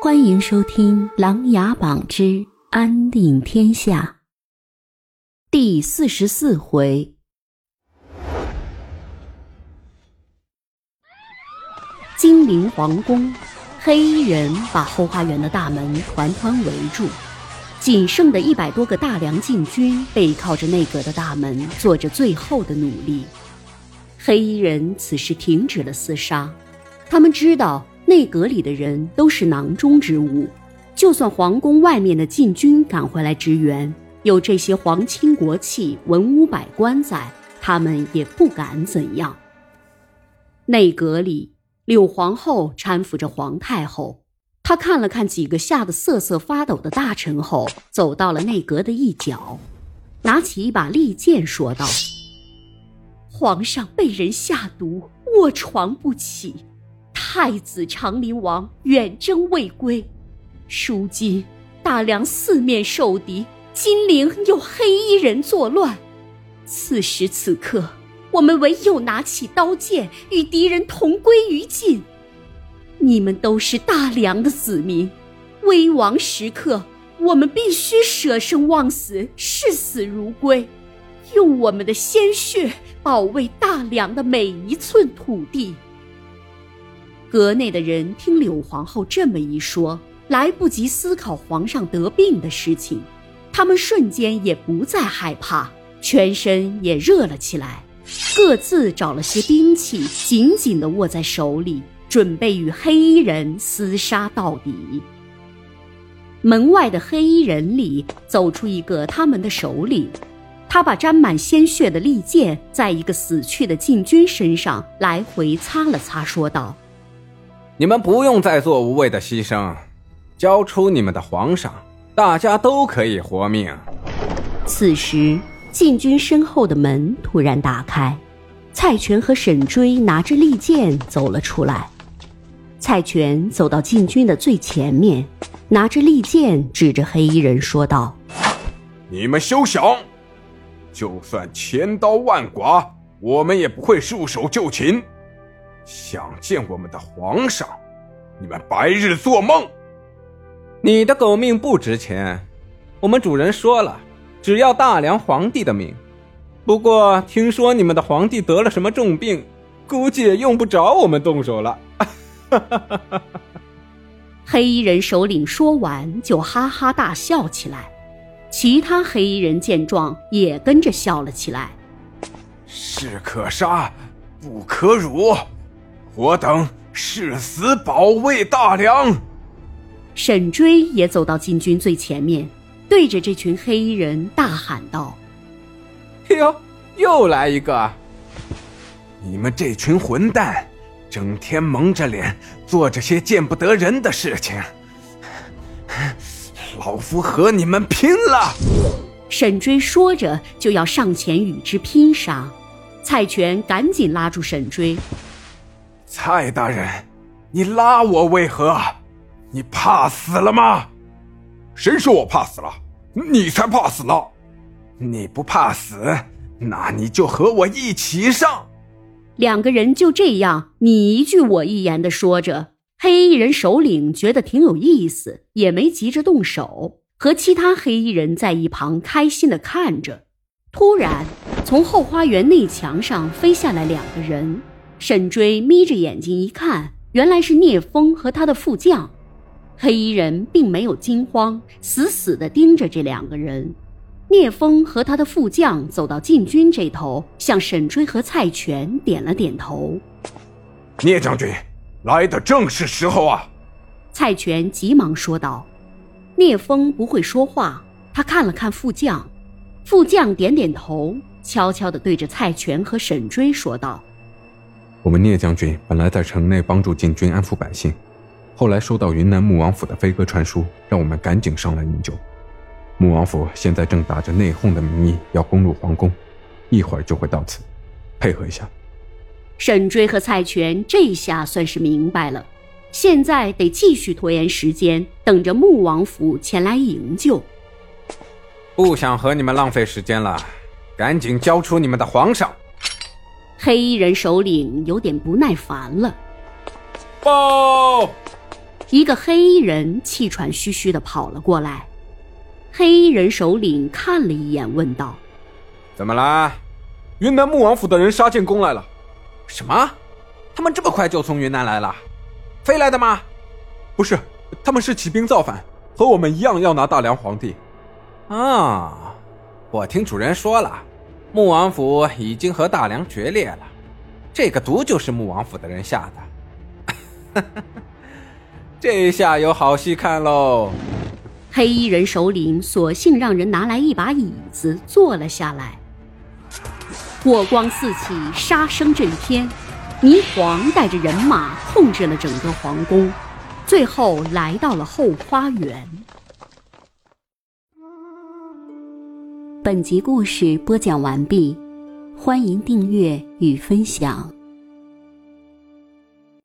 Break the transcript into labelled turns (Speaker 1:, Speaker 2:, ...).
Speaker 1: 欢迎收听《琅琊榜之安定天下》第四十四回。金陵皇宫，黑衣人把后花园的大门团团围住，仅剩的一百多个大梁禁军背靠着内阁的大门，做着最后的努力。黑衣人此时停止了厮杀，他们知道。内阁里的人都是囊中之物，就算皇宫外面的禁军赶回来支援，有这些皇亲国戚、文武百官在，他们也不敢怎样。内阁里，柳皇后搀扶着皇太后，她看了看几个吓得瑟瑟发抖的大臣后，走到了内阁的一角，拿起一把利剑，说道：“皇上被人下毒，卧床不起。”太子长陵王远征未归，如今大梁四面受敌，金陵有黑衣人作乱。此时此刻，我们唯有拿起刀剑，与敌人同归于尽。你们都是大梁的子民，危亡时刻，我们必须舍生忘死，视死如归，用我们的鲜血保卫大梁的每一寸土地。阁内的人听柳皇后这么一说，来不及思考皇上得病的事情，他们瞬间也不再害怕，全身也热了起来，各自找了些兵器，紧紧地握在手里，准备与黑衣人厮杀到底。门外的黑衣人里走出一个他们的首领，他把沾满鲜血的利剑在一个死去的禁军身上来回擦了擦，说道。
Speaker 2: 你们不用再做无谓的牺牲，交出你们的皇上，大家都可以活命。
Speaker 1: 此时，禁军身后的门突然打开，蔡权和沈追拿着利剑走了出来。蔡权走到禁军的最前面，拿着利剑指着黑衣人说道：“
Speaker 3: 你们休想！就算千刀万剐，我们也不会束手就擒。”想见我们的皇上，你们白日做梦！
Speaker 2: 你的狗命不值钱，我们主人说了，只要大梁皇帝的命。不过听说你们的皇帝得了什么重病，估计也用不着我们动手了。
Speaker 1: 黑衣人首领说完就哈哈大笑起来，其他黑衣人见状也跟着笑了起来。
Speaker 3: 士可杀，不可辱。我等誓死保卫大梁。
Speaker 1: 沈追也走到禁军最前面，对着这群黑衣人大喊道：“
Speaker 2: 哟，又来一个！
Speaker 3: 你们这群混蛋，整天蒙着脸做这些见不得人的事情，老夫和你们拼了！”
Speaker 1: 沈追说着就要上前与之拼杀，蔡权赶紧拉住沈追。
Speaker 3: 蔡大人，你拉我为何？你怕死了吗？谁说我怕死了？你才怕死呢！你不怕死，那你就和我一起上。
Speaker 1: 两个人就这样你一句我一言的说着，黑衣人首领觉得挺有意思，也没急着动手，和其他黑衣人在一旁开心的看着。突然，从后花园内墙上飞下来两个人。沈追眯着眼睛一看，原来是聂风和他的副将。黑衣人并没有惊慌，死死地盯着这两个人。聂风和他的副将走到禁军这头，向沈追和蔡权点了点头。
Speaker 3: 聂将军，来的正是时候啊！
Speaker 1: 蔡权急忙说道。聂风不会说话，他看了看副将，副将点点头，悄悄地对着蔡权和沈追说道。
Speaker 4: 我们聂将军本来在城内帮助禁军安抚百姓，后来收到云南穆王府的飞鸽传书，让我们赶紧上来营救。穆王府现在正打着内讧的名义要攻入皇宫，一会儿就会到此，配合一下。
Speaker 1: 沈追和蔡全这下算是明白了，现在得继续拖延时间，等着穆王府前来营救。
Speaker 2: 不想和你们浪费时间了，赶紧交出你们的皇上。
Speaker 1: 黑衣人首领有点不耐烦了。
Speaker 2: 报！
Speaker 1: 一个黑衣人气喘吁吁的跑了过来。黑衣人首领看了一眼，问道：“
Speaker 3: 怎么啦？
Speaker 5: 云南穆王府的人杀进宫来了。
Speaker 3: 什么？他们这么快就从云南来了？飞来的吗？
Speaker 5: 不是，他们是起兵造反，和我们一样要拿大梁皇帝。
Speaker 3: 啊，我听主人说了，穆王府已经和大梁决裂了，这个毒就是穆王府的人下的。这下有好戏看喽！
Speaker 1: 黑衣人首领索性让人拿来一把椅子坐了下来。火光四起，杀声震天。霓凰带着人马控制了整个皇宫，最后来到了后花园。本集故事播讲完毕，欢迎订阅与分享。